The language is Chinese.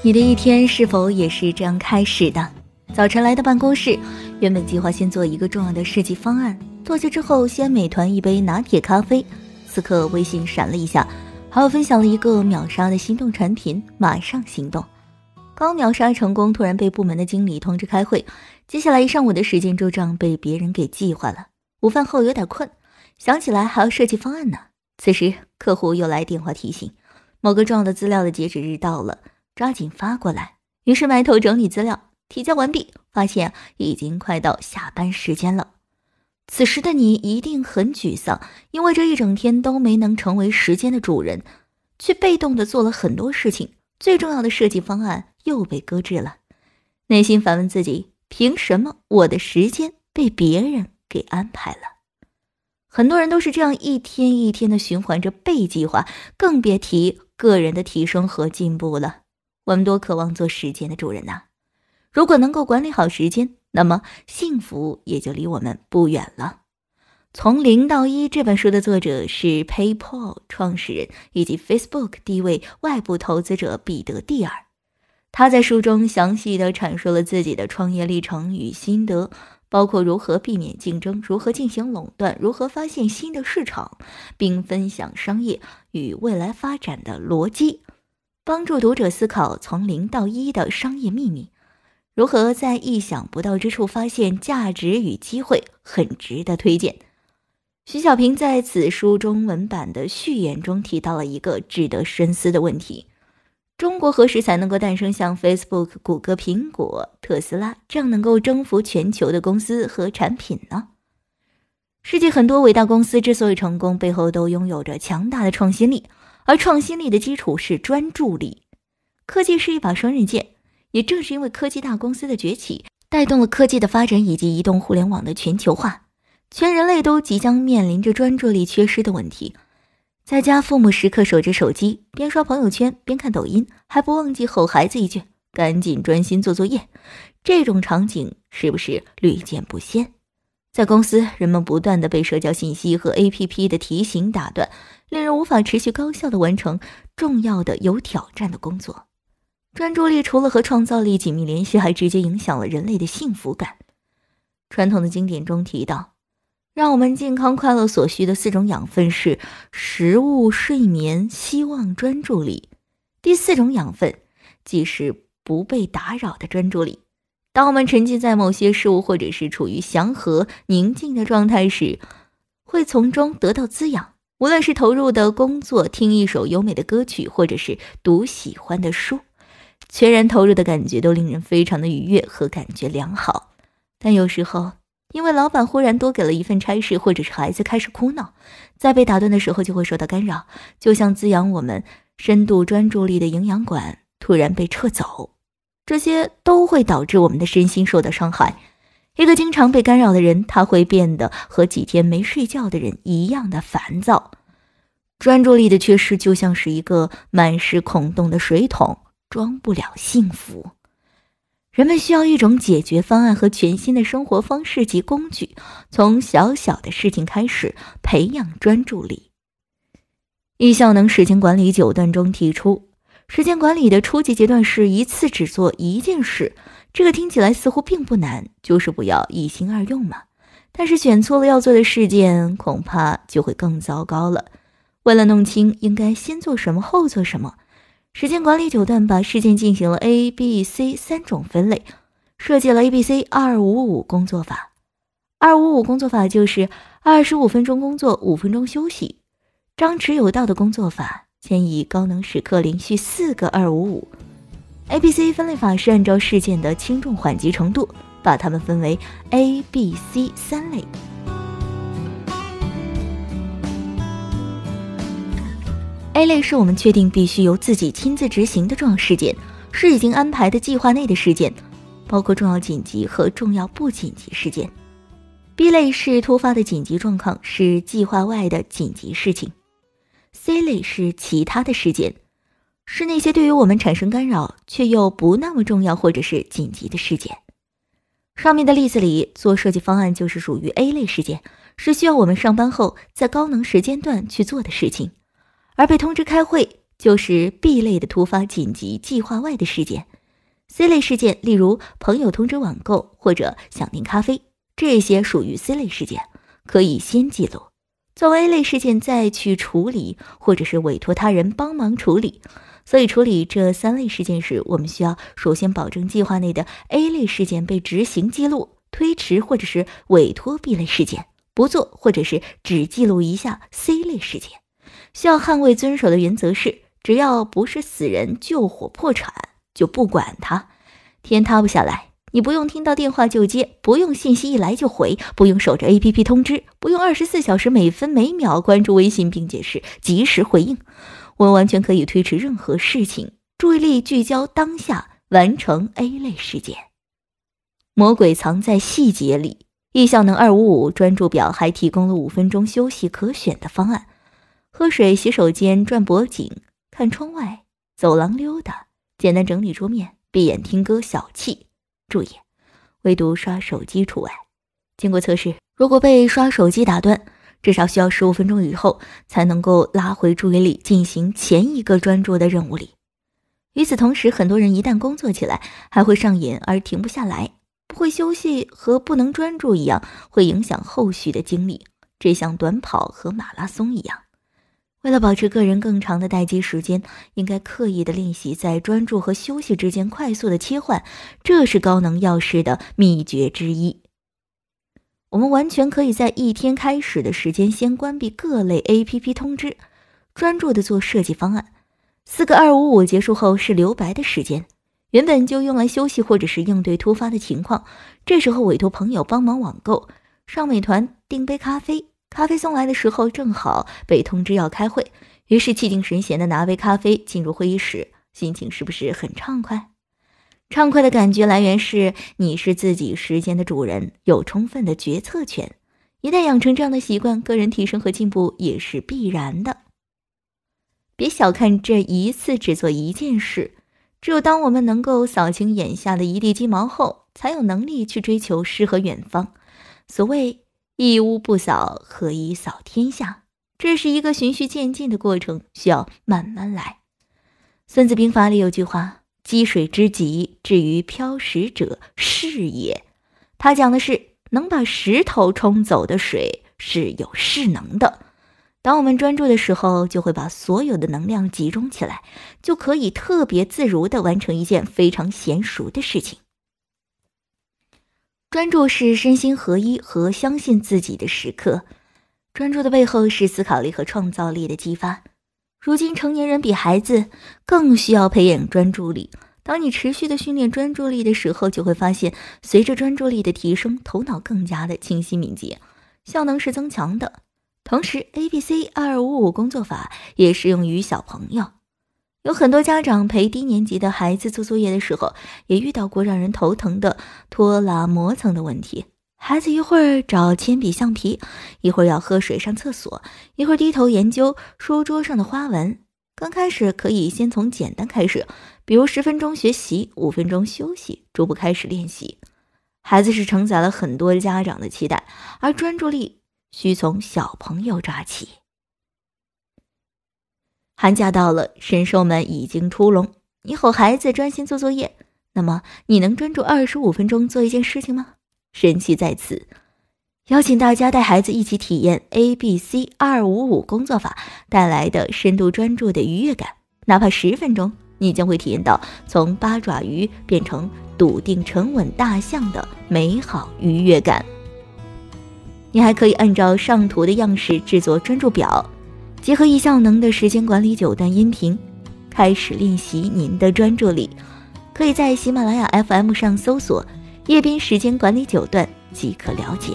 你的一天是否也是这样开始的？早晨来到办公室，原本计划先做一个重要的设计方案，坐下之后先美团一杯拿铁咖啡。此刻微信闪了一下，好友分享了一个秒杀的心动产品，马上行动。刚秒杀成功，突然被部门的经理通知开会，接下来一上午的时间就这样被别人给计划了。午饭后有点困，想起来还要设计方案呢。此时客户又来电话提醒，某个重要的资料的截止日到了。抓紧发过来。于是埋头整理资料，提交完毕，发现已经快到下班时间了。此时的你一定很沮丧，因为这一整天都没能成为时间的主人，却被动的做了很多事情。最重要的设计方案又被搁置了，内心反问自己：凭什么我的时间被别人给安排了？很多人都是这样一天一天的循环着被计划，更别提个人的提升和进步了。我们多渴望做时间的主人呐！如果能够管理好时间，那么幸福也就离我们不远了。从零到一这本书的作者是 PayPal 创始人以及 Facebook 第一位外部投资者彼得蒂尔。他在书中详细的阐述了自己的创业历程与心得，包括如何避免竞争、如何进行垄断、如何发现新的市场，并分享商业与未来发展的逻辑。帮助读者思考从零到一的商业秘密，如何在意想不到之处发现价值与机会，很值得推荐。徐小平在此书中文版的序言中提到了一个值得深思的问题：中国何时才能够诞生像 Facebook、谷歌、苹果、特斯拉这样能够征服全球的公司和产品呢？世界很多伟大公司之所以成功，背后都拥有着强大的创新力。而创新力的基础是专注力。科技是一把双刃剑，也正是因为科技大公司的崛起，带动了科技的发展以及移动互联网的全球化，全人类都即将面临着专注力缺失的问题。在家，父母时刻守着手机，边刷朋友圈边看抖音，还不忘记吼孩子一句：“赶紧专心做作业。”这种场景是不是屡见不鲜？在公司，人们不断的被社交信息和 APP 的提醒打断，令人无法持续高效的完成重要的、有挑战的工作。专注力除了和创造力紧密联系，还直接影响了人类的幸福感。传统的经典中提到，让我们健康快乐所需的四种养分是食物、睡眠、希望、专注力。第四种养分，即是不被打扰的专注力。当我们沉浸在某些事物，或者是处于祥和宁静的状态时，会从中得到滋养。无论是投入的工作、听一首优美的歌曲，或者是读喜欢的书，全然投入的感觉都令人非常的愉悦和感觉良好。但有时候，因为老板忽然多给了一份差事，或者是孩子开始哭闹，在被打断的时候就会受到干扰，就像滋养我们深度专注力的营养管突然被撤走。这些都会导致我们的身心受到伤害。一个经常被干扰的人，他会变得和几天没睡觉的人一样的烦躁。专注力的缺失就像是一个满是孔洞的水桶，装不了幸福。人们需要一种解决方案和全新的生活方式及工具，从小小的事情开始培养专注力。易效能时间管理九段中提出。时间管理的初级阶段是一次只做一件事，这个听起来似乎并不难，就是不要一心二用嘛。但是选错了要做的事件，恐怕就会更糟糕了。为了弄清应该先做什么后做什么，时间管理九段把事件进行了 A、B、C 三种分类，设计了 A、B、C 二五五工作法。二五五工作法就是二十五分钟工作，五分钟休息，张弛有道的工作法。建议高能时刻连续四个二五五，A B C 分类法是按照事件的轻重缓急程度，把它们分为 A B C 三类。A 类是我们确定必须由自己亲自执行的重要事件，是已经安排的计划内的事件，包括重要紧急和重要不紧急事件。B 类是突发的紧急状况，是计划外的紧急事情。C 类是其他的事件，是那些对于我们产生干扰却又不那么重要或者是紧急的事件。上面的例子里，做设计方案就是属于 A 类事件，是需要我们上班后在高能时间段去做的事情；而被通知开会就是 B 类的突发紧急计划外的事件。；C 类事件，例如朋友通知网购或者想订咖啡，这些属于 C 类事件，可以先记录，作为 A 类事件再去处理，或者是委托他人帮忙处理。所以，处理这三类事件时，我们需要首先保证计划内的 A 类事件被执行记录，推迟或者是委托 B 类事件不做，或者是只记录一下 C 类事件。需要捍卫遵守的原则是：只要不是死人、救火、破产，就不管它。天塌不下来，你不用听到电话就接，不用信息一来就回，不用守着 APP 通知，不用二十四小时每分每秒关注微信并解释及时回应。我完全可以推迟任何事情，注意力聚焦当下，完成 A 类事件。魔鬼藏在细节里。易效能二五五专注表还提供了五分钟休息可选的方案。喝水、洗手间、转脖颈、看窗外、走廊溜达、简单整理桌面、闭眼听歌、小憩。注意，唯独刷手机除外。经过测试，如果被刷手机打断，至少需要十五分钟以后才能够拉回注意力，进行前一个专注的任务里。与此同时，很多人一旦工作起来，还会上瘾而停不下来，不会休息和不能专注一样，会影响后续的精力。这像短跑和马拉松一样。为了保持个人更长的待机时间，应该刻意的练习在专注和休息之间快速的切换，这是高能钥匙的秘诀之一。我们完全可以在一天开始的时间先关闭各类 APP 通知，专注的做设计方案。四个二五五结束后是留白的时间，原本就用来休息或者是应对突发的情况。这时候委托朋友帮忙网购，上美团订杯咖啡。咖啡送来的时候，正好被通知要开会，于是气定神闲的拿杯咖啡进入会议室，心情是不是很畅快？畅快的感觉来源是你是自己时间的主人，有充分的决策权。一旦养成这样的习惯，个人提升和进步也是必然的。别小看这一次只做一件事，只有当我们能够扫清眼下的一地鸡毛后，才有能力去追求诗和远方。所谓。一屋不扫，何以扫天下？这是一个循序渐进的过程，需要慢慢来。《孙子兵法》里有句话：“积水之急，至于漂石者，是也。”他讲的是能把石头冲走的水是有势能的。当我们专注的时候，就会把所有的能量集中起来，就可以特别自如的完成一件非常娴熟的事情。专注是身心合一和相信自己的时刻。专注的背后是思考力和创造力的激发。如今成年人比孩子更需要培养专注力。当你持续的训练专注力的时候，就会发现，随着专注力的提升，头脑更加的清晰敏捷，效能是增强的。同时，A B C 二五五工作法也适用于小朋友。有很多家长陪低年级的孩子做作业的时候，也遇到过让人头疼的拖拉磨蹭的问题。孩子一会儿找铅笔橡皮，一会儿要喝水上厕所，一会儿低头研究书桌上的花纹。刚开始可以先从简单开始，比如十分钟学习，五分钟休息，逐步开始练习。孩子是承载了很多家长的期待，而专注力需从小朋友抓起。寒假到了，神兽们已经出笼。你吼孩子专心做作业，那么你能专注二十五分钟做一件事情吗？神奇在此，邀请大家带孩子一起体验 A B C 二五五工作法带来的深度专注的愉悦感。哪怕十分钟，你将会体验到从八爪鱼变成笃定沉稳大象的美好愉悦感。你还可以按照上图的样式制作专注表。结合易效能的时间管理九段音频，开始练习您的专注力。可以在喜马拉雅 FM 上搜索“叶斌时间管理九段”即可了解。